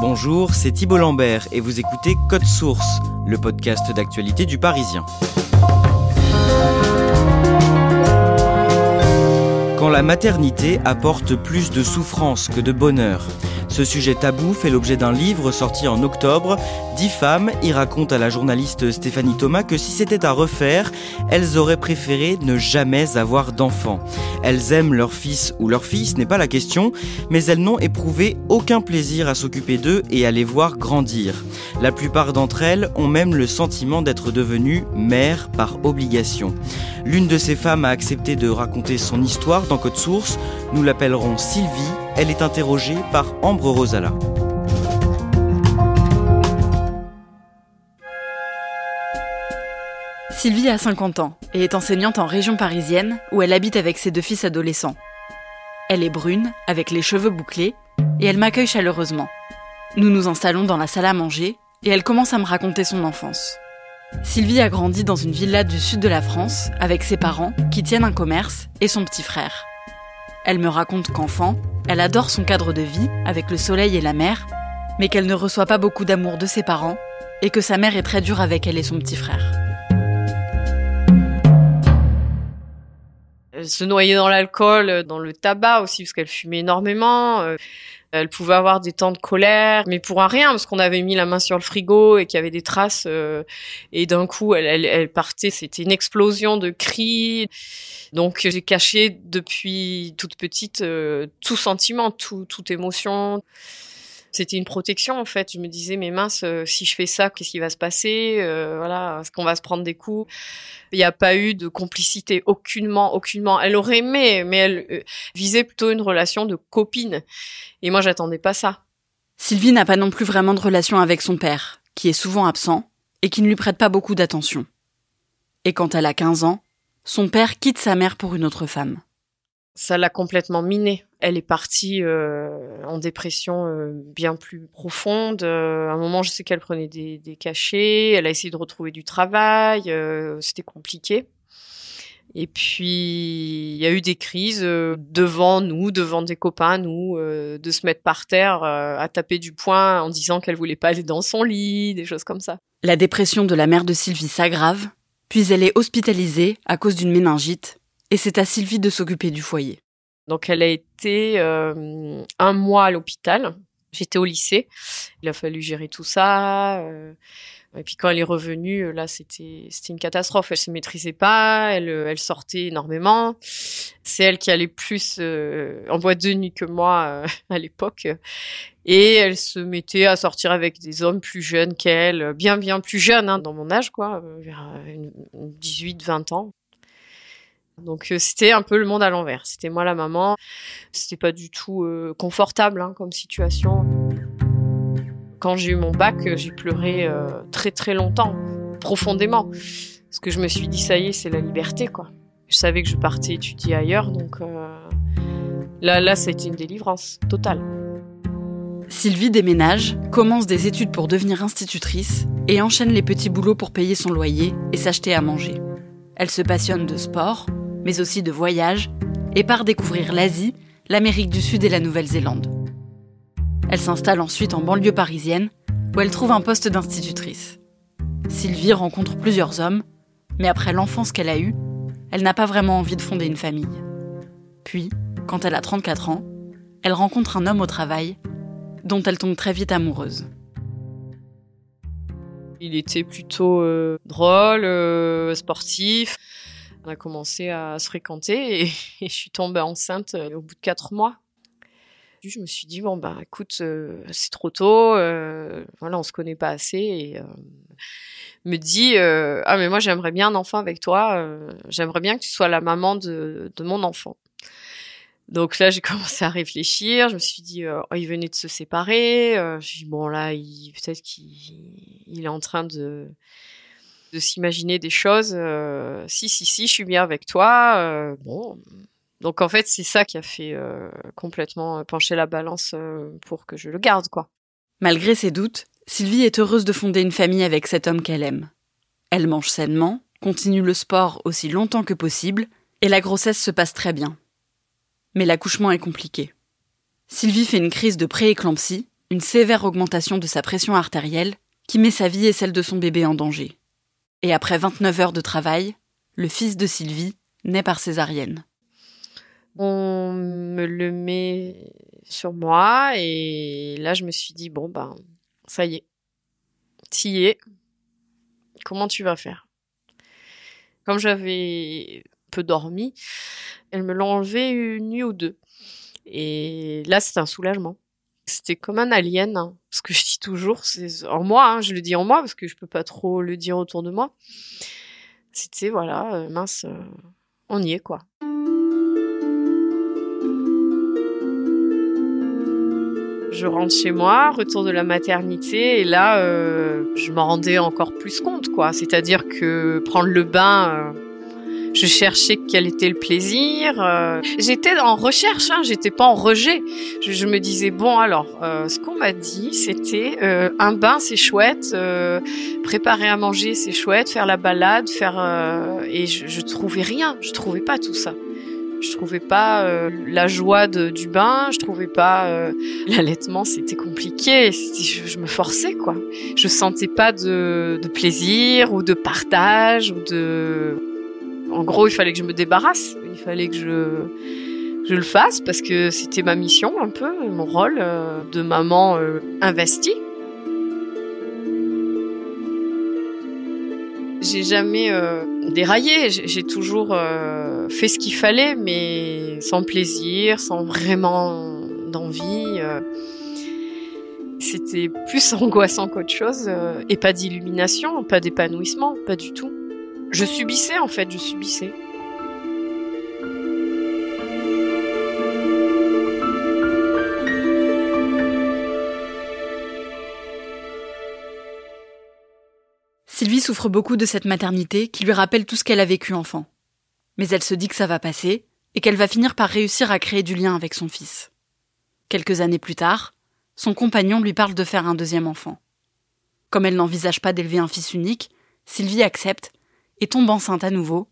Bonjour, c'est Thibault Lambert et vous écoutez Code Source, le podcast d'actualité du Parisien. Quand la maternité apporte plus de souffrance que de bonheur. Ce sujet tabou fait l'objet d'un livre sorti en octobre. Dix femmes y racontent à la journaliste Stéphanie Thomas que si c'était à refaire, elles auraient préféré ne jamais avoir d'enfants. Elles aiment leur fils ou leur fille, ce n'est pas la question, mais elles n'ont éprouvé aucun plaisir à s'occuper d'eux et à les voir grandir. La plupart d'entre elles ont même le sentiment d'être devenues mères par obligation. L'une de ces femmes a accepté de raconter son histoire dans Code Source. Nous l'appellerons Sylvie. Elle est interrogée par Ambre Rosala. Sylvie a 50 ans et est enseignante en région parisienne où elle habite avec ses deux fils adolescents. Elle est brune, avec les cheveux bouclés, et elle m'accueille chaleureusement. Nous nous installons dans la salle à manger et elle commence à me raconter son enfance. Sylvie a grandi dans une villa du sud de la France avec ses parents qui tiennent un commerce et son petit frère. Elle me raconte qu'enfant, elle adore son cadre de vie avec le soleil et la mer, mais qu'elle ne reçoit pas beaucoup d'amour de ses parents et que sa mère est très dure avec elle et son petit frère. Elle se noyait dans l'alcool, dans le tabac aussi, parce qu'elle fumait énormément. Euh, Elle pouvait avoir des temps de colère, mais pour un rien, parce qu'on avait mis la main sur le frigo et qu'il y avait des traces. euh, et d'un coup, elle, elle, elle partait. C'était une explosion de cris. Donc, j'ai caché depuis toute petite euh, tout sentiment, tout, toute émotion. C'était une protection en fait. Je me disais, mais mince, euh, si je fais ça, qu'est-ce qui va se passer Euh, Voilà, est-ce qu'on va se prendre des coups? Il n'y a pas eu de complicité, aucunement, aucunement. Elle aurait aimé, mais elle euh, visait plutôt une relation de copine. Et moi, j'attendais pas ça. Sylvie n'a pas non plus vraiment de relation avec son père, qui est souvent absent et qui ne lui prête pas beaucoup d'attention. Et quand elle a 15 ans, son père quitte sa mère pour une autre femme. Ça l'a complètement minée. Elle est partie euh, en dépression euh, bien plus profonde. Euh, à un moment, je sais qu'elle prenait des, des cachets. Elle a essayé de retrouver du travail. euh, C'était compliqué. Et puis, il y a eu des crises euh, devant nous, devant des copains, nous, euh, de se mettre par terre à taper du poing en disant qu'elle voulait pas aller dans son lit, des choses comme ça. La dépression de la mère de Sylvie s'aggrave, puis elle est hospitalisée à cause d'une méningite, et c'est à Sylvie de s'occuper du foyer. Donc, elle a été euh, un mois à l'hôpital. J'étais au lycée. Il a fallu gérer tout ça. euh, et puis quand elle est revenue, là, c'était c'était une catastrophe. Elle se maîtrisait pas. Elle euh, elle sortait énormément. C'est elle qui allait plus euh, en boîte de nuit que moi euh, à l'époque. Et elle se mettait à sortir avec des hommes plus jeunes qu'elle, bien bien plus jeunes, hein, dans mon âge, quoi, vers 18-20 ans. Donc euh, c'était un peu le monde à l'envers. C'était moi la maman. C'était pas du tout euh, confortable hein, comme situation. Quand j'ai eu mon bac, euh, j'ai pleuré euh, très très longtemps, profondément, parce que je me suis dit ça y est, c'est la liberté quoi. Je savais que je partais étudier ailleurs, donc euh, là là ça a été une délivrance totale. Sylvie déménage, commence des études pour devenir institutrice et enchaîne les petits boulots pour payer son loyer et s'acheter à manger. Elle se passionne de sport, mais aussi de voyage, et part découvrir l'Asie, l'Amérique du Sud et la Nouvelle-Zélande. Elle s'installe ensuite en banlieue parisienne, où elle trouve un poste d'institutrice. Sylvie rencontre plusieurs hommes, mais après l'enfance qu'elle a eue, elle n'a pas vraiment envie de fonder une famille. Puis, quand elle a 34 ans, elle rencontre un homme au travail dont elle tombe très vite amoureuse. Il était plutôt euh, drôle, euh, sportif. On a commencé à se fréquenter et, je suis tombée enceinte euh, au bout de quatre mois. Je me suis dit bon bah écoute c'est trop tôt, voilà on se connaît pas assez et me dit ah mais moi j'aimerais bien un enfant avec toi, j'aimerais bien que tu sois la maman de, de mon enfant. Donc là, j'ai commencé à réfléchir. Je me suis dit, euh, oh, il venait de se séparer. Euh, je dit, bon là, peut-être qu'il est en train de de s'imaginer des choses. Euh, si, si, si, je suis bien avec toi. Euh, bon, donc en fait, c'est ça qui a fait complètement pencher la balance pour que je le garde, quoi. Malgré ses doutes, Sylvie est heureuse de fonder une famille avec cet homme qu'elle aime. Elle mange sainement, continue le sport aussi longtemps que possible, et la grossesse se passe très bien mais l'accouchement est compliqué. Sylvie fait une crise de prééclampsie, une sévère augmentation de sa pression artérielle, qui met sa vie et celle de son bébé en danger. Et après 29 heures de travail, le fils de Sylvie naît par césarienne. On me le met sur moi et là je me suis dit bon ben ça y est, t'y es. Comment tu vas faire? Comme j'avais peu dormi, elles me l'ont enlevé une nuit ou deux. Et là, c'est un soulagement. C'était comme un alien, hein. ce que je dis toujours, c'est en moi, hein, je le dis en moi parce que je peux pas trop le dire autour de moi. C'était voilà, euh, mince, euh, on y est quoi. Je rentre chez moi, retour de la maternité, et là, euh, je m'en rendais encore plus compte, quoi. C'est-à-dire que prendre le bain, je cherchais quel était le plaisir. Euh, j'étais en recherche, hein, j'étais pas en rejet. Je, me disais bon alors, euh, ce qu'on m'a dit, c'était euh, un bain c'est chouette, préparer à manger c'est chouette, faire la balade, faire et je, je trouvais rien, je trouvais pas tout ça. Je trouvais pas la joie du bain, je trouvais pas l'allaitement, c'était compliqué. Je, je, me forçais quoi. Je sentais pas de, de plaisir ou de partage ou de en gros, il fallait que je me débarrasse, il fallait que je, le fasse parce que c'était ma mission un peu, mon rôle euh, de maman euh, investie. J'ai jamais euh, déraillé, j'ai toujours fait ce qu'il fallait, mais sans plaisir, sans vraiment d'envie. C'était plus angoissant qu'autre chose, et pas d'illumination, pas d'épanouissement, pas du tout. Je subissais en fait, je subissais. Sylvie souffre beaucoup de cette maternité qui lui rappelle tout ce qu'elle a vécu enfant. Mais elle se dit que ça va passer et qu'elle va finir par réussir à créer du lien avec son fils. Quelques années plus tard, son compagnon lui parle de faire un deuxième enfant. Comme elle n'envisage pas d'élever un fils unique, Sylvie accepte et tombe enceinte à nouveau,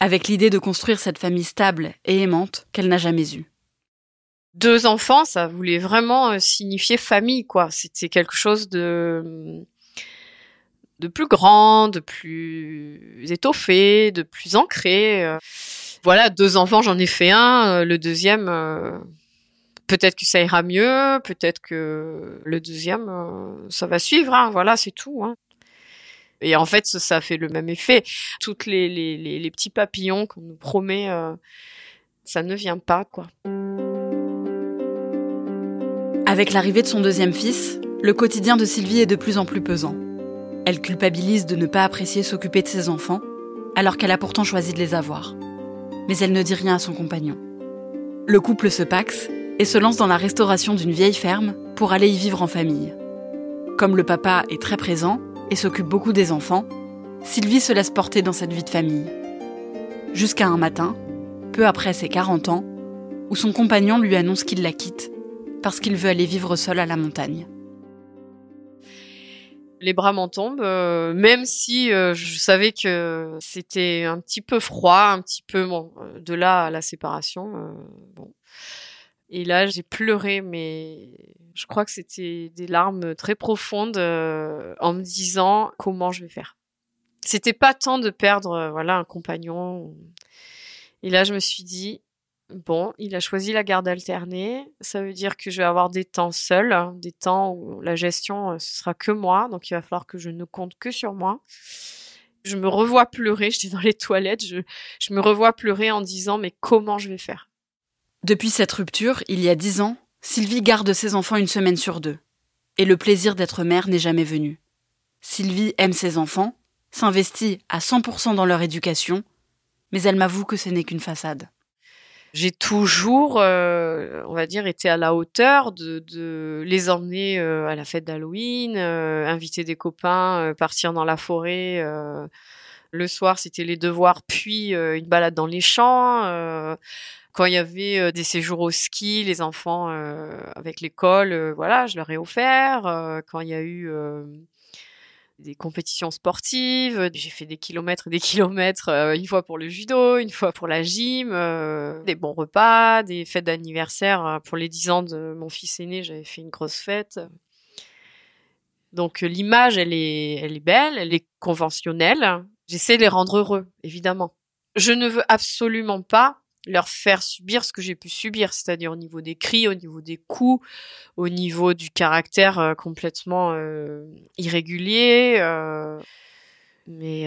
avec l'idée de construire cette famille stable et aimante qu'elle n'a jamais eue. Deux enfants, ça voulait vraiment euh, signifier famille, quoi. C'était quelque chose de de plus grand, de plus étoffé, de plus ancré. Euh. Voilà, deux enfants, j'en ai fait un. Euh, le deuxième, peut-être que ça ira mieux, peut-être que le deuxième, ça va suivre. Hein. Voilà, c'est tout. Hein. Et en fait, ça, fait le même effet. Toutes les, les, petits papillons qu'on nous promet, euh, ça ne vient pas, quoi. Avec l'arrivée de son deuxième fils, le quotidien de Sylvie est de plus en plus pesant. Elle culpabilise de ne pas apprécier s'occuper de ses enfants, alors qu'elle a pourtant choisi de les avoir. Mais elle ne dit rien à son compagnon. Le couple se paxe et se lance dans la restauration d'une vieille ferme pour aller y vivre en famille. Comme le papa est très présent, et s'occupe beaucoup des enfants, Sylvie se laisse porter dans cette vie de famille. Jusqu'à un matin, peu après ses 40 ans, où son compagnon lui annonce qu'il la quitte parce qu'il veut aller vivre seul à la montagne. Les bras m'en tombent, euh, même si euh, je savais que c'était un petit peu froid, un petit peu bon, euh, de là à la séparation. bon. Et là, j'ai pleuré, mais je crois que c'était des larmes très profondes euh, en me disant comment je vais faire. C'était pas tant de perdre euh, voilà un compagnon. Et là, je me suis dit bon, il a choisi la garde alternée. Ça veut dire que je vais avoir des temps seuls, hein, des temps où la gestion euh, ce sera que moi. Donc il va falloir que je ne compte que sur moi. Je me revois pleurer. J'étais dans les toilettes. Je, je me revois pleurer en disant mais comment je vais faire? Depuis cette rupture, il y a dix ans, Sylvie garde ses enfants une semaine sur deux. Et le plaisir d'être mère n'est jamais venu. Sylvie aime ses enfants, s'investit à 100% dans leur éducation, mais elle m'avoue que ce n'est qu'une façade. J'ai toujours, euh, on va dire, été à la hauteur de, les emmener euh, à la fête d'Halloween, euh, inviter des copains, partir dans la forêt. le soir, c'était les devoirs, puis une balade dans les champs. Quand il y avait euh, des séjours au ski, les enfants euh, avec l'école, euh, voilà, je leur ai offert. Quand il y a eu des compétitions sportives, j'ai fait des kilomètres et des kilomètres, une fois pour le judo, une fois pour la gym, des bons repas, des fêtes d'anniversaire. Euh, Pour les 10 ans de mon fils aîné, j'avais fait une grosse fête. Donc l'image, elle est, elle est belle, elle est conventionnelle. J'essaie de les rendre heureux, évidemment. Je ne veux absolument pas leur faire subir ce que j'ai pu subir, c'est-à-dire au niveau des cris, au niveau des coups, au niveau du caractère euh, complètement euh, irrégulier. euh, mais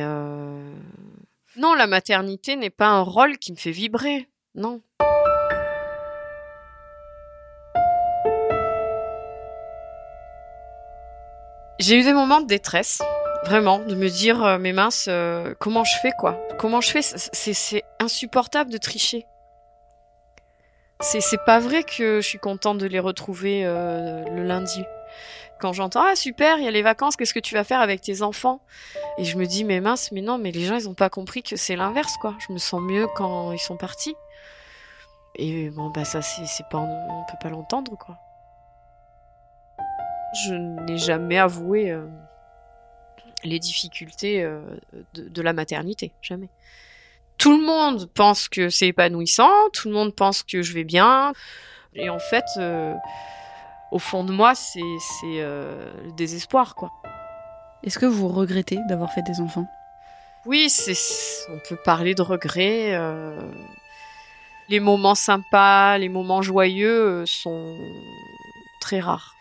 non, la maternité n'est pas un rôle qui me fait vibrer. Non. J'ai eu des moments de détresse, vraiment, de me dire, mais mince, comment je fais quoi? Comment je fais? C'est insupportable de tricher. C'est pas vrai que je suis contente de les retrouver euh, le lundi. Quand j'entends ah super, il y a les vacances, qu'est-ce que tu vas faire avec tes enfants? Et je me dis mais mince, mais non, mais les gens ils ont pas compris que c'est l'inverse quoi. Je me sens mieux quand ils sont partis. Et bon bah ça c'est c'est pas on peut pas l'entendre quoi. Je n'ai jamais avoué euh, les difficultés euh, de, de la maternité, jamais. Tout le monde pense que c'est épanouissant, tout le monde pense que je vais bien. Et en fait, euh, au fond de moi, c'est c'est, euh, le désespoir, quoi. Est-ce que vous regrettez d'avoir fait des enfants? Oui, c'est on peut parler de regrets. euh, les moments sympas, les moments joyeux euh, sont très rares.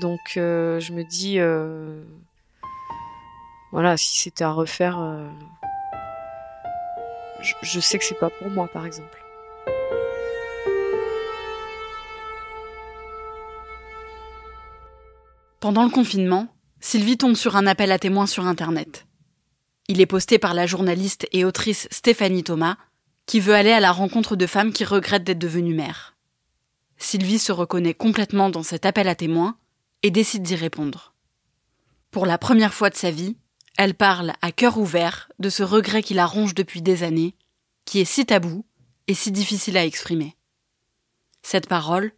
Donc euh, je me dis, euh, voilà, si c'était à refaire, euh, je, sais que c'est pas pour moi, par exemple. Pendant le confinement, Sylvie tombe sur un appel à témoins sur Internet. Il est posté par la journaliste et autrice Stéphanie Thomas, qui veut aller à la rencontre de femmes qui regrettent d'être devenues mères. Sylvie se reconnaît complètement dans cet appel à témoins et décide d'y répondre. Pour la première fois de sa vie, elle parle à cœur ouvert de ce regret qui la ronge depuis des années, qui est si tabou et si difficile à exprimer. Cette parole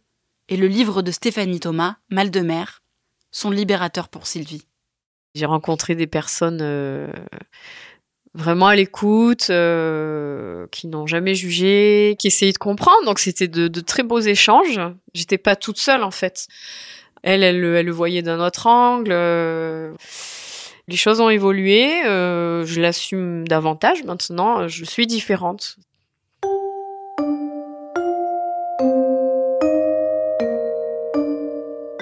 et le livre de Stéphanie Thomas, Mal de mer, sont libérateurs pour Sylvie. J'ai rencontré des personnes euh, vraiment à l'écoute, euh, qui n'ont jamais jugé, qui essayaient de comprendre. Donc c'était de, très beaux échanges. J'étais pas toute seule en fait. Elle, elle, le- elle le voyait d'un autre angle. euh, les choses ont évolué. euh, je l'assume davantage maintenant. Je suis différente.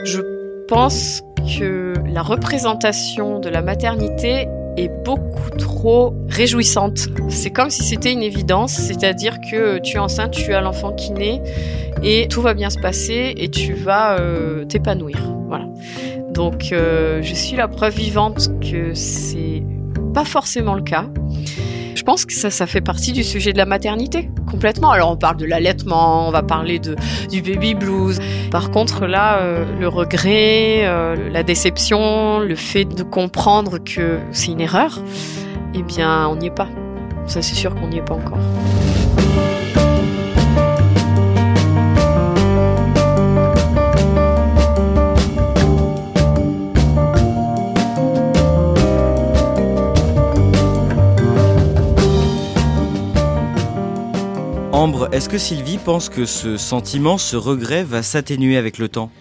Je pense que la représentation de la maternité est beaucoup trop réjouissante. C'est comme si c'était une évidence, c'est-à-dire que tu es enceinte, tu as l'enfant qui naît et tout va bien se passer et tu vas euh, t'épanouir. Voilà. Donc euh, je suis la preuve vivante que c'est pas forcément le cas. Je pense que ça, ça fait partie du sujet de la maternité, complètement. Alors on parle de l'allaitement, on va parler de, du baby blues. Par contre là, euh, le regret, euh, la déception, le fait de comprendre que c'est une erreur, eh bien on n'y est pas. Ça c'est sûr qu'on n'y est pas encore. Est-ce que Sylvie pense que ce sentiment, ce regret va s'atténuer avec le temps?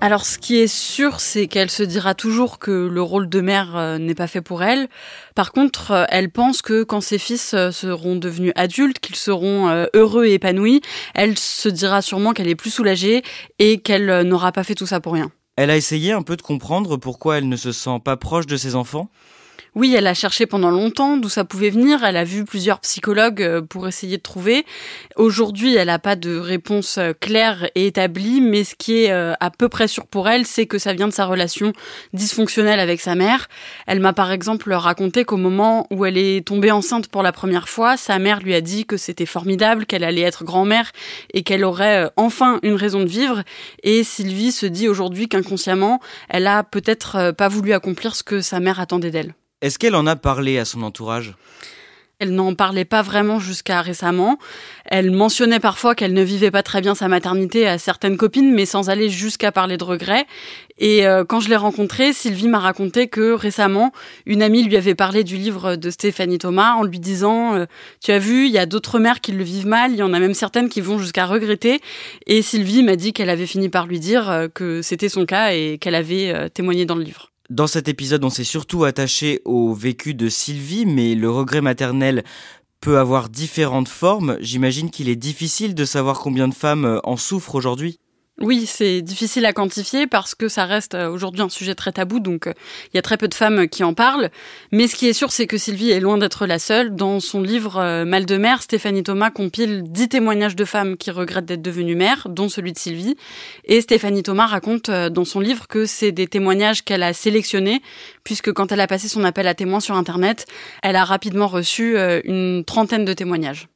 Alors ce qui est sûr, c'est qu'elle se dira toujours que le rôle de mère euh, n'est pas fait pour elle. Par contre, euh, elle pense que quand ses fils euh, seront devenus adultes, qu'ils seront heureux et épanouis, elle se dira sûrement qu'elle est plus soulagée et qu'elle n'aura pas fait tout ça pour rien. Elle a essayé un peu de comprendre pourquoi elle ne se sent pas proche de ses enfants? Oui, elle a cherché pendant longtemps d'où ça pouvait venir. Elle a vu plusieurs psychologues euh, pour essayer de trouver. Aujourd'hui, elle n'a pas de réponse euh, claire et établie, mais ce qui est euh, à peu près sûr pour elle, c'est que ça vient de sa relation dysfonctionnelle avec sa mère. Elle m'a par exemple raconté qu'au moment où elle est tombée enceinte pour la première fois, sa mère lui a dit que c'était formidable, qu'elle allait être grand-mère et qu'elle aurait enfin une raison de vivre. Et Sylvie se dit aujourd'hui qu'inconsciemment, elle a peut-être pas voulu accomplir ce que sa mère attendait d'elle. Est-ce qu'elle en a parlé à son entourage? Elle n'en parlait pas vraiment jusqu'à récemment. Elle mentionnait parfois qu'elle ne vivait pas très bien sa maternité à certaines copines, mais sans aller jusqu'à parler de regrets. Et euh, quand je l'ai rencontrée, Sylvie m'a raconté que récemment, une amie lui avait parlé du livre de Stéphanie Thomas en lui disant euh, Tu as vu, il y a d'autres mères qui le vivent mal, il y en a même certaines qui vont jusqu'à regretter. Et Sylvie m'a dit qu'elle avait fini par lui dire euh, que c'était son cas et qu'elle avait témoigné dans le livre. Dans cet épisode, on s'est surtout attaché au vécu de Sylvie, mais le regret maternel peut avoir différentes formes. J'imagine qu'il est difficile de savoir combien de femmes en souffrent aujourd'hui. Oui, c'est difficile à quantifier parce que ça reste euh, aujourd'hui un sujet très tabou, donc euh, il y a très peu de femmes qui en parlent. Mais ce qui est sûr, c'est que Sylvie est loin d'être la seule. Dans son livre euh, Mal de mère, Stéphanie Thomas compile dix témoignages de femmes qui regrettent d'être devenues mères, dont celui de Sylvie. Et Stéphanie Thomas raconte dans son livre que c'est des témoignages qu'elle a sélectionnés, puisque quand elle a passé son appel à témoins sur Internet, elle a rapidement reçu une trentaine de témoignages.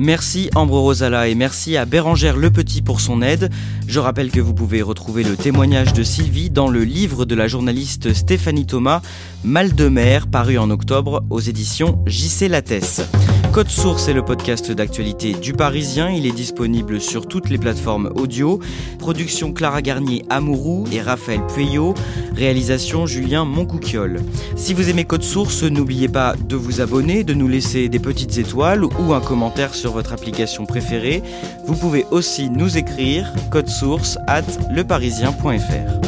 Merci Ambre Rosala et merci à Bérangère Le Petit pour son aide. Je rappelle que vous pouvez retrouver le témoignage de Sylvie dans le livre de la journaliste Stéphanie Thomas, Mal de mer, paru en octobre aux éditions JC Lattès. Code Source est le podcast d'actualité du Parisien. Il est disponible sur toutes les plateformes audio. Production Clara Garnier Amourou et Raphaël Pueyo. Réalisation Julien Moncouquiole. Si vous aimez Code Source, n'oubliez pas de vous abonner, de nous laisser des petites étoiles ou un commentaire sur votre application préférée. Vous pouvez aussi nous écrire code source at leparisien.fr.